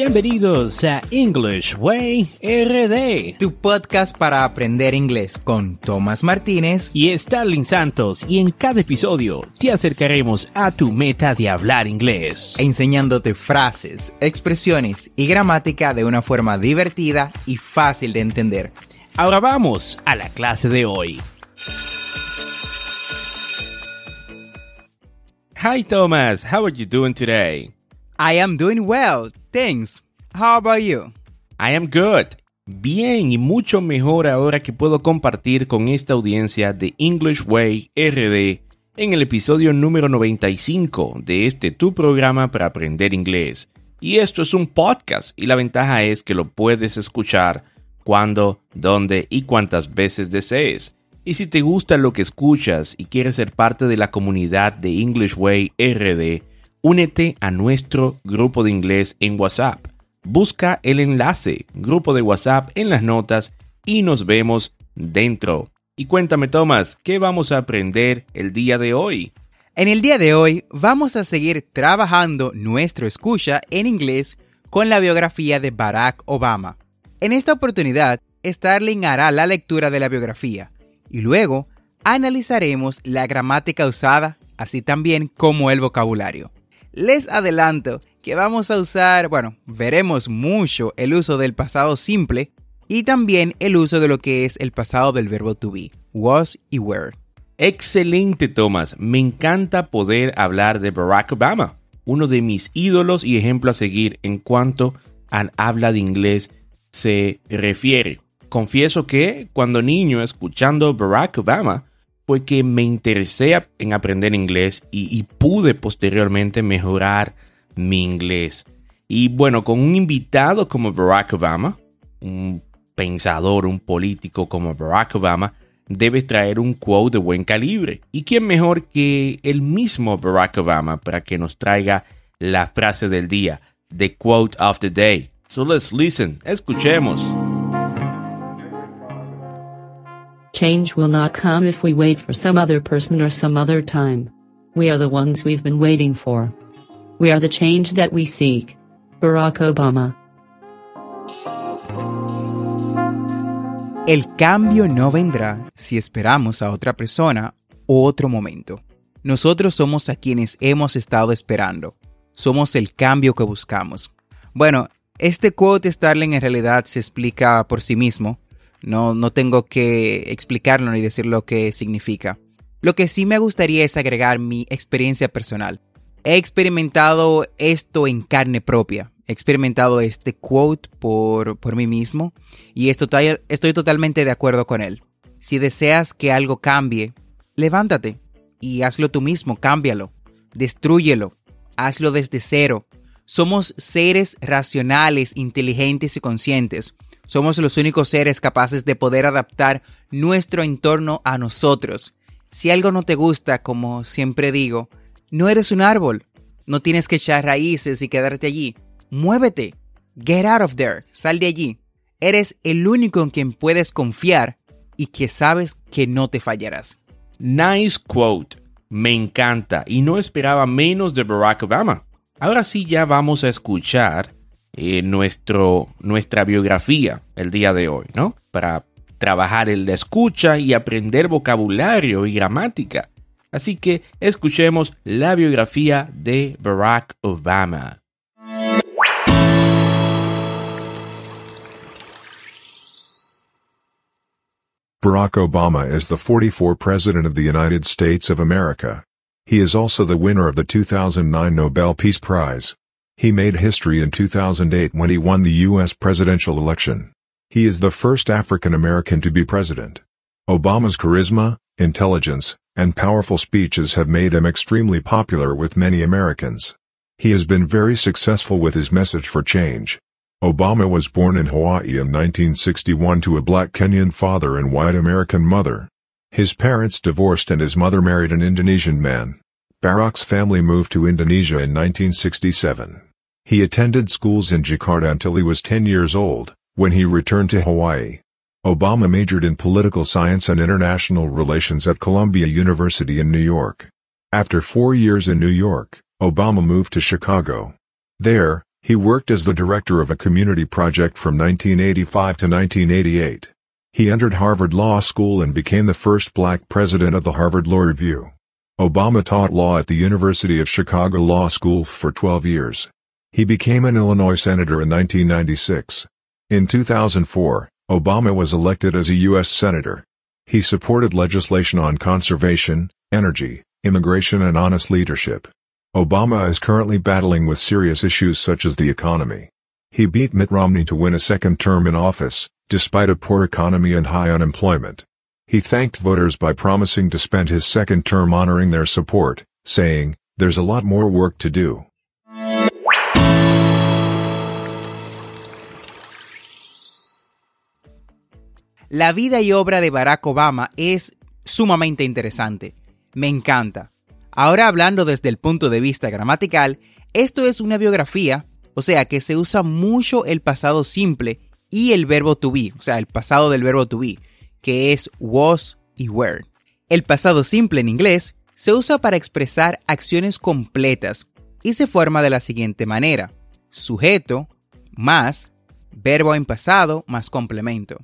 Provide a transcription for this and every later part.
Bienvenidos a English Way RD. Tu podcast para aprender inglés con Tomás Martínez y Starling Santos y en cada episodio te acercaremos a tu meta de hablar inglés. enseñándote frases, expresiones y gramática de una forma divertida y fácil de entender. Ahora vamos a la clase de hoy. Hi Thomas, how are you doing today? I am doing well, thanks. How about you? I am good. Bien y mucho mejor ahora que puedo compartir con esta audiencia de English Way RD en el episodio número 95 de este tu programa para aprender inglés. Y esto es un podcast y la ventaja es que lo puedes escuchar cuando, dónde y cuántas veces desees. Y si te gusta lo que escuchas y quieres ser parte de la comunidad de English Way RD, únete a nuestro grupo de inglés en WhatsApp. Busca el enlace, grupo de WhatsApp en las notas y nos vemos dentro. Y cuéntame, Tomás, ¿qué vamos a aprender el día de hoy? En el día de hoy vamos a seguir trabajando nuestro escucha en inglés con la biografía de Barack Obama. En esta oportunidad, Starling hará la lectura de la biografía y luego analizaremos la gramática usada, así también como el vocabulario. Les adelanto que vamos a usar, bueno, veremos mucho el uso del pasado simple y también el uso de lo que es el pasado del verbo to be, was y were. Excelente, Tomás. Me encanta poder hablar de Barack Obama, uno de mis ídolos y ejemplo a seguir en cuanto al habla de inglés se refiere. Confieso que cuando niño escuchando Barack Obama fue que me interesé en aprender inglés y, y pude posteriormente mejorar mi inglés. Y bueno, con un invitado como Barack Obama, un pensador, un político como Barack Obama, debes traer un quote de buen calibre. ¿Y quién mejor que el mismo Barack Obama para que nos traiga la frase del día, the quote of the day? So let's listen, escuchemos. Change will not come if we wait for some other person or some other time. We are the ones we've been waiting for. We are the change that we seek. Barack Obama. El cambio no vendrá si esperamos a otra persona o otro momento. Nosotros somos a quienes hemos estado esperando. Somos el cambio que buscamos. Bueno, este quote Starling en realidad se explica por sí mismo. No, no tengo que explicarlo ni decir lo que significa. Lo que sí me gustaría es agregar mi experiencia personal. He experimentado esto en carne propia. He experimentado este quote por, por mí mismo y esto, estoy totalmente de acuerdo con él. Si deseas que algo cambie, levántate y hazlo tú mismo, cámbialo, destrúyelo, hazlo desde cero. Somos seres racionales, inteligentes y conscientes. Somos los únicos seres capaces de poder adaptar nuestro entorno a nosotros. Si algo no te gusta, como siempre digo, no eres un árbol. No tienes que echar raíces y quedarte allí. Muévete. Get out of there. Sal de allí. Eres el único en quien puedes confiar y que sabes que no te fallarás. Nice quote. Me encanta y no esperaba menos de Barack Obama. Ahora sí ya vamos a escuchar eh, nuestro, nuestra biografía el día de hoy, ¿no? Para trabajar en la escucha y aprender vocabulario y gramática. Así que escuchemos la biografía de Barack Obama. Barack Obama is the 44th President of the United States of America. He is also the winner of the 2009 Nobel Peace Prize. He made history in 2008 when he won the U.S. presidential election. He is the first African American to be president. Obama's charisma, intelligence, and powerful speeches have made him extremely popular with many Americans. He has been very successful with his message for change. Obama was born in Hawaii in 1961 to a black Kenyan father and white American mother. His parents divorced and his mother married an Indonesian man. Barack's family moved to Indonesia in 1967. He attended schools in Jakarta until he was 10 years old, when he returned to Hawaii. Obama majored in political science and international relations at Columbia University in New York. After four years in New York, Obama moved to Chicago. There, he worked as the director of a community project from 1985 to 1988. He entered Harvard Law School and became the first black president of the Harvard Law Review. Obama taught law at the University of Chicago Law School for 12 years. He became an Illinois senator in 1996. In 2004, Obama was elected as a U.S. Senator. He supported legislation on conservation, energy, immigration and honest leadership. Obama is currently battling with serious issues such as the economy. He beat Mitt Romney to win a second term in office, despite a poor economy and high unemployment. He thanked voters by promising to spend his second term honoring their support, saying, There's a lot more work to do. La vida y obra de Barack Obama es sumamente interesante. Me encanta. Ahora hablando desde el punto de vista gramatical, esto es una biografía, o sea que se usa mucho el pasado simple y el verbo to be, o sea, el pasado del verbo to be, que es was y were. El pasado simple en inglés se usa para expresar acciones completas y se forma de la siguiente manera. Sujeto más verbo en pasado más complemento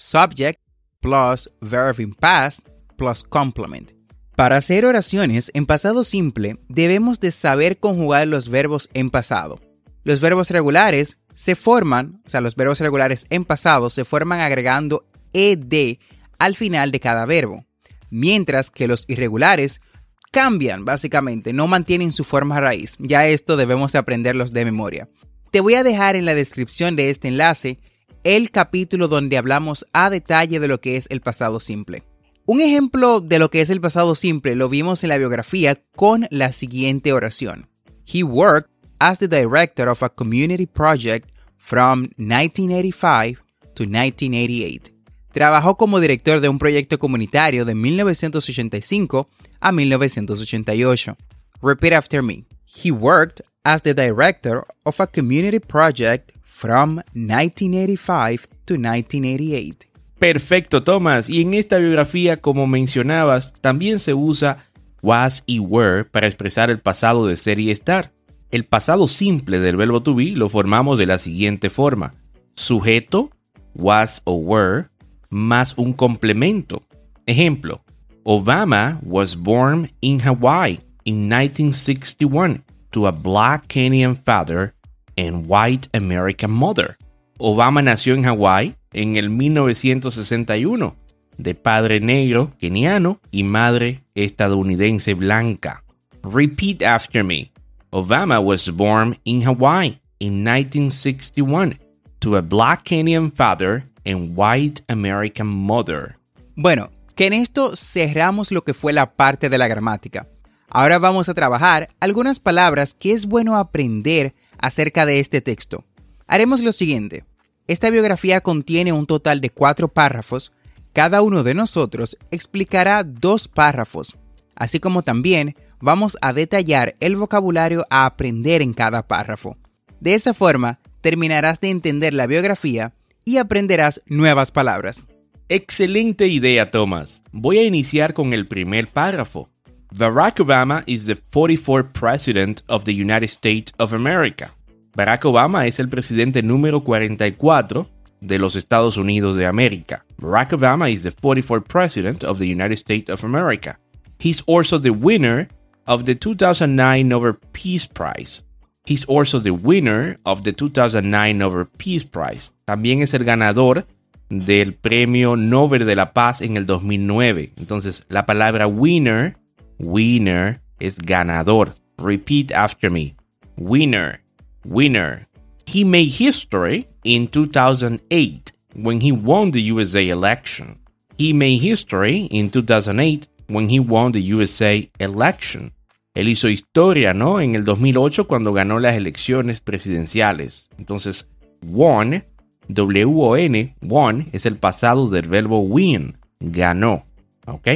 subject plus verb in past plus complement. Para hacer oraciones en pasado simple debemos de saber conjugar los verbos en pasado. Los verbos regulares se forman, o sea, los verbos regulares en pasado se forman agregando ed al final de cada verbo, mientras que los irregulares cambian básicamente, no mantienen su forma raíz. Ya esto debemos de aprenderlos de memoria. Te voy a dejar en la descripción de este enlace el capítulo donde hablamos a detalle de lo que es el pasado simple. Un ejemplo de lo que es el pasado simple lo vimos en la biografía con la siguiente oración. He worked as the director of a community project from 1985 to 1988. Trabajó como director de un proyecto comunitario de 1985 a 1988. Repeat after me. He worked as the director of a community project from 1985 to 1988. Perfecto, Thomas. Y en esta biografía, como mencionabas, también se usa was y were para expresar el pasado de ser y estar. El pasado simple del verbo to be lo formamos de la siguiente forma. Sujeto, was o were, más un complemento. Ejemplo, Obama was born in Hawaii in 1961 to a black Kenyan father and White American Mother. Obama nació en Hawái en el 1961, de padre negro keniano y madre estadounidense blanca. Repeat after me. Obama was born in Hawaii in 1961 to a black Kenyan father and white American mother. Bueno, que en esto cerramos lo que fue la parte de la gramática. Ahora vamos a trabajar algunas palabras que es bueno aprender acerca de este texto. Haremos lo siguiente. Esta biografía contiene un total de cuatro párrafos. Cada uno de nosotros explicará dos párrafos, así como también vamos a detallar el vocabulario a aprender en cada párrafo. De esa forma, terminarás de entender la biografía y aprenderás nuevas palabras. Excelente idea, Thomas. Voy a iniciar con el primer párrafo. Barack Obama is the 44th President of the United States of America. Barack Obama es el presidente número 44 de los Estados Unidos de América. Barack Obama is the 44th President of the United States of America. He's also the winner of the 2009 Nobel Peace Prize. He's also the winner of the 2009 Nobel Peace Prize. También es el ganador del Premio Nobel de la Paz en el 2009. Entonces, la palabra winner, winner, es ganador. Repeat after me. Winner, winner. He made history in 2008 when he won the USA election. He made history in 2008 when he won the USA election. Él hizo historia, ¿no? En el 2008 cuando ganó las elecciones presidenciales. Entonces, won, W-O-N, won, es el pasado del verbo win, ganó. ¿Ok?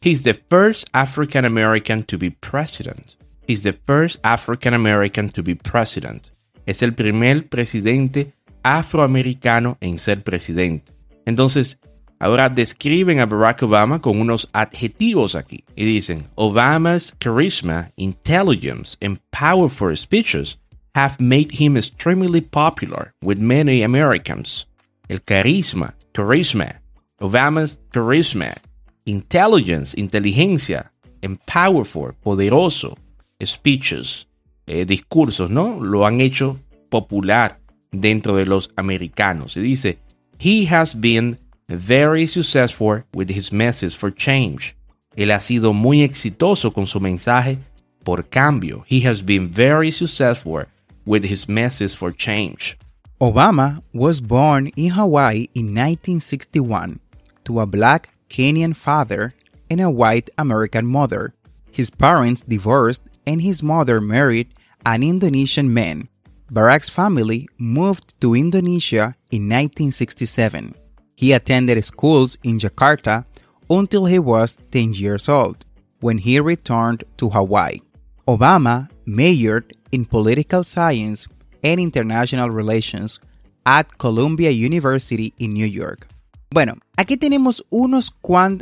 He's the first African American to be president. He's the first African American to be president. Es el primer presidente afroamericano en ser presidente. Entonces, ahora describen a Barack Obama con unos adjetivos aquí y dicen, Obama's charisma, intelligence, and powerful speeches have made him extremely popular with many Americans. El carisma, charisma, Obama's charisma, intelligence, inteligencia, and powerful, poderoso, speeches, eh, discursos, ¿no? Lo han hecho popular dentro de los americanos. Y dice, he has been very successful with his message for change. Él ha sido muy exitoso con su mensaje por cambio. He has been very successful with his message for change. Obama was born in Hawaii in 1961 to a black Kenyan father and a white American mother. His parents divorced and his mother married an Indonesian man. Barack's family moved to Indonesia in 1967. He attended schools in Jakarta until he was 10 years old, when he returned to Hawaii. Obama majored in political science and international relations at Columbia University in New York. Bueno, aquí tenemos unos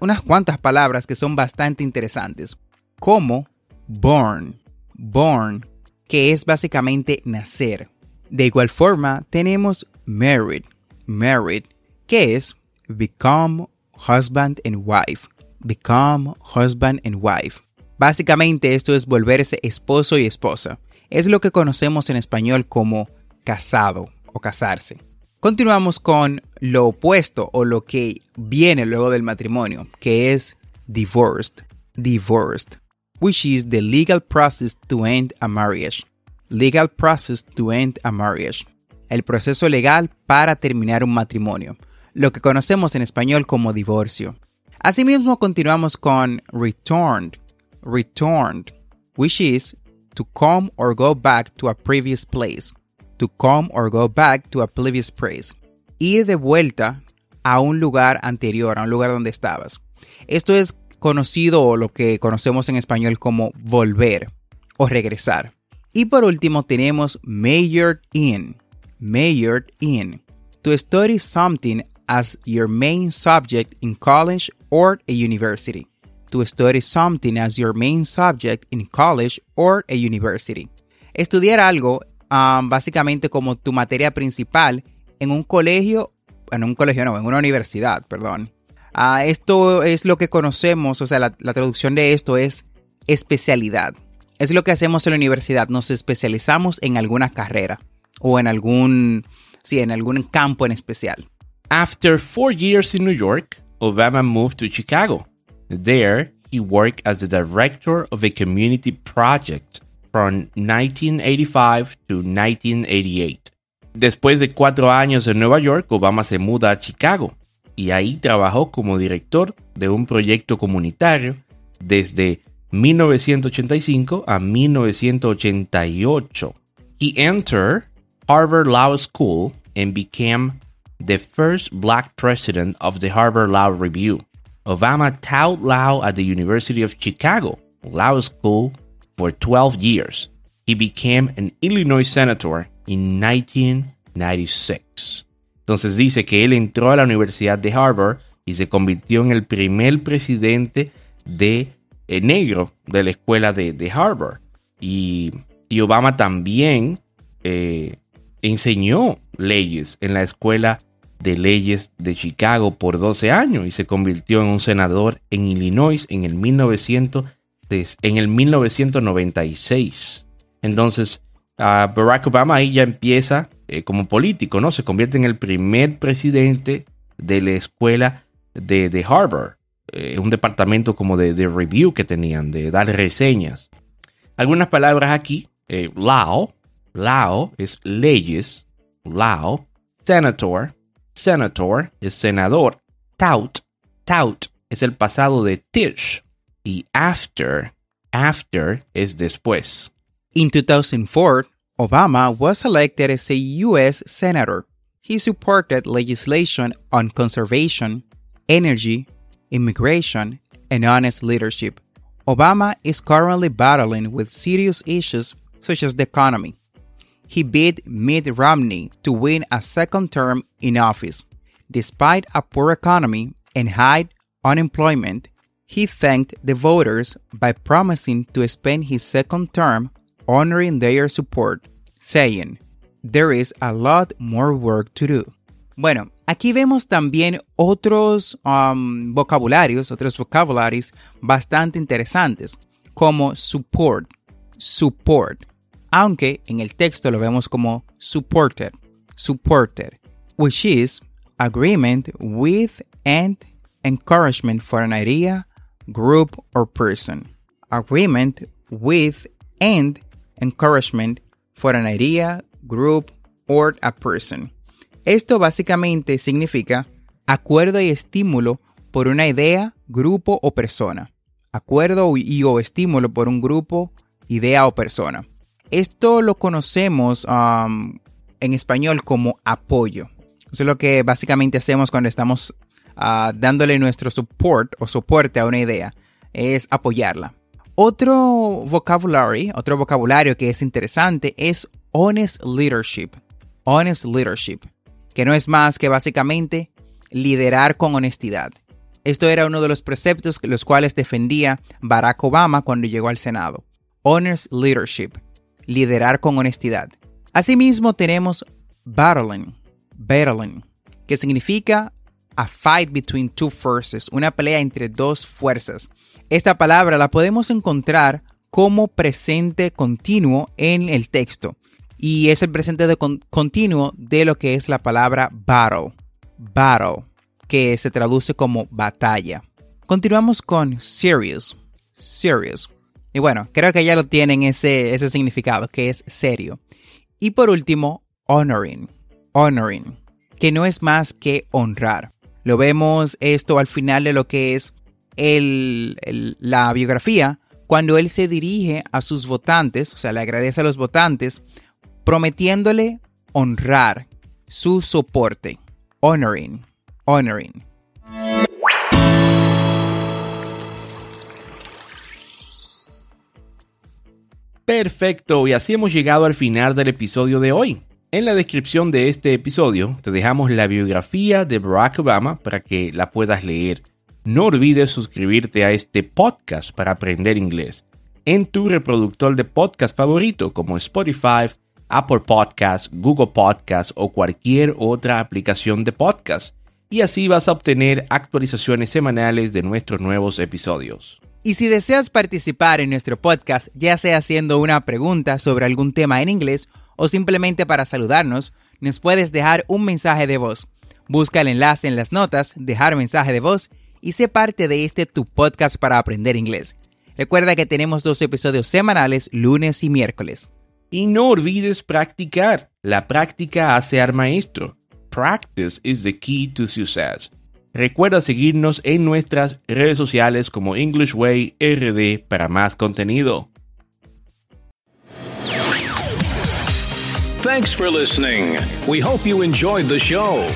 unas cuantas palabras que son bastante interesantes, como born, born, que es básicamente nacer. De igual forma, tenemos married, married, que es become husband and wife, become husband and wife. Básicamente esto es volverse esposo y esposa. Es lo que conocemos en español como casado o casarse. Continuamos con lo opuesto o lo que viene luego del matrimonio, que es divorced, divorced, which is the legal process to end a marriage. Legal process to end a marriage. El proceso legal para terminar un matrimonio, lo que conocemos en español como divorcio. Asimismo continuamos con returned, returned, which is to come or go back to a previous place to come or go back to a previous place. Ir de vuelta a un lugar anterior, a un lugar donde estabas. Esto es conocido o lo que conocemos en español como volver o regresar. Y por último tenemos majored in. Majored in. To study something as your main subject in college or a university. To study something as your main subject in college or a university. Estudiar algo básicamente como tu materia principal en un colegio, en un colegio no, en una universidad, perdón. Ah, esto es lo que conocemos, o sea, la, traducción de esto es especialidad. Es lo que hacemos en la universidad, nos especializamos en alguna carrera o en algún, sí, en algún campo en especial. After four years in New York, Obama moved to Chicago. There, he worked as the director of a community project from 1985 to 1988. Después de cuatro años en Nueva York, Obama se muda a Chicago y ahí trabajó como director de un proyecto comunitario desde 1985 a 1988. He entered Harvard Law School and became the first black president of the Harvard Law Review. Obama taught law at the University of Chicago Law School for 12 years. He became an Illinois senator in 1996. Entonces dice que él entró a la Universidad de Harvard y se convirtió en el primer presidente de eh, negro de la escuela de, Harvard. Y, Obama también eh, enseñó leyes en la escuela de leyes de Chicago por 12 años y se convirtió en un senador en Illinois en el 1900 en el 1996. Entonces, Barack Obama ahí ya empieza eh, como político, ¿no? Se convierte en el primer presidente de la escuela de, de Harvard, eh, un departamento como de, de, review que tenían, de dar reseñas. Algunas palabras aquí, eh, law, law es leyes, law, senator, senator es senador, tout, tout es el pasado de Tish y after, after es después. In 2004, Obama was elected as a U.S. Senator. He supported legislation on conservation, energy, immigration, and honest leadership. Obama is currently battling with serious issues such as the economy. He beat Mitt Romney to win a second term in office. Despite a poor economy and high unemployment, he thanked the voters by promising to spend his second term honoring their support, saying, There is a lot more work to do. Bueno, aquí vemos también otros um, vocabularios, otros vocabularies bastante interesantes, como support, support, aunque en el texto lo vemos como supported, supported, which is agreement with and encouragement for an idea, group, or person. Agreement with and encouragement for an idea, group, or a person. Esto básicamente significa acuerdo y estímulo por una idea, grupo o persona. Acuerdo y o estímulo por un grupo, idea o persona. Esto lo conocemos um, en español como apoyo. Eso es lo que básicamente hacemos cuando estamos uh, dándole nuestro support o soporte a una idea. Es apoyarla. Otro vocabulario, otro vocabulario que es interesante es honest leadership. Honest leadership, que no es más que básicamente liderar con honestidad. Esto era uno de los preceptos los cuales defendía Barack Obama cuando llegó al Senado. Honest leadership, liderar con honestidad. Asimismo tenemos battling, battling, que significa a fight between two forces, una pelea entre dos fuerzas. Esta palabra la podemos encontrar como presente continuo en el texto y es el presente de continuo de lo que es la palabra battle, battle, que se traduce como batalla. Continuamos con serious, serious. Y bueno, creo que ya lo tienen ese, ese significado, que es serio. Y por último, honoring, honoring, que no es más que honrar. Lo vemos esto al final de lo que es la biografía, cuando él se dirige a sus votantes, o sea, le agradece a los votantes, prometiéndole honrar su soporte. Honoring, honoring. Perfecto, y así hemos llegado al final del episodio de hoy. En la descripción de este episodio te dejamos la biografía de Barack Obama para que la puedas leer. No olvides suscribirte a este podcast para aprender inglés en tu reproductor de podcast favorito como Spotify, Apple Podcasts, Google Podcasts o cualquier otra aplicación de podcast. Y así vas a obtener actualizaciones semanales de nuestros nuevos episodios. Y si deseas participar en nuestro podcast, ya sea haciendo una pregunta sobre algún tema en inglés o simplemente para saludarnos, nos puedes dejar un mensaje de voz. Busca el enlace en las notas, dejar mensaje de voz y sé parte de este tu podcast para aprender inglés. Recuerda que tenemos dos episodios semanales lunes y miércoles. Y no olvides practicar. La práctica hace al maestro. Practice is the key to success. Recuerda seguirnos en nuestras redes sociales como English Way RD para más contenido. Thanks for listening. We hope you enjoyed the show.